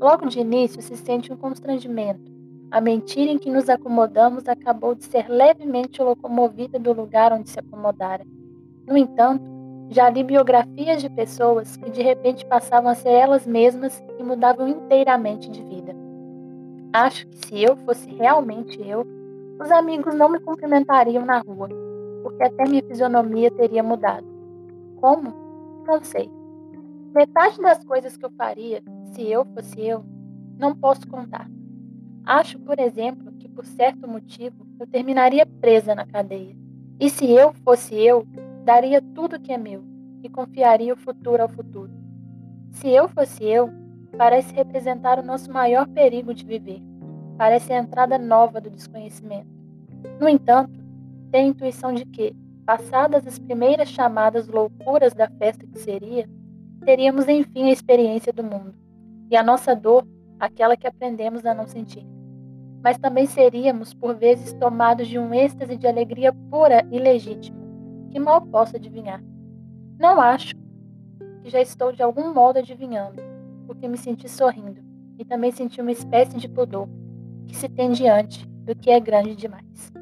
Logo de início se sente um constrangimento. A mentira em que nos acomodamos acabou de ser levemente locomovida do lugar onde se acomodara. No entanto, já li biografias de pessoas que de repente passavam a ser elas mesmas e mudavam inteiramente de vida. Acho que se eu fosse realmente eu, os amigos não me cumprimentariam na rua, porque até minha fisionomia teria mudado. Como? Não sei. Metade das coisas que eu faria, se eu fosse eu, não posso contar. Acho, por exemplo, que por certo motivo eu terminaria presa na cadeia. E se eu fosse eu, daria tudo que é meu e confiaria o futuro ao futuro. Se eu fosse eu, parece representar o nosso maior perigo de viver. Parece a entrada nova do desconhecimento. No entanto, tenho a intuição de que, passadas as primeiras chamadas loucuras da festa que seria, teríamos enfim a experiência do mundo, e a nossa dor, aquela que aprendemos a não sentir. Mas também seríamos, por vezes, tomados de um êxtase de alegria pura e legítima que mal posso adivinhar. Não acho que já estou de algum modo adivinhando, porque me senti sorrindo e também senti uma espécie de pudor que se tem diante do que é grande demais.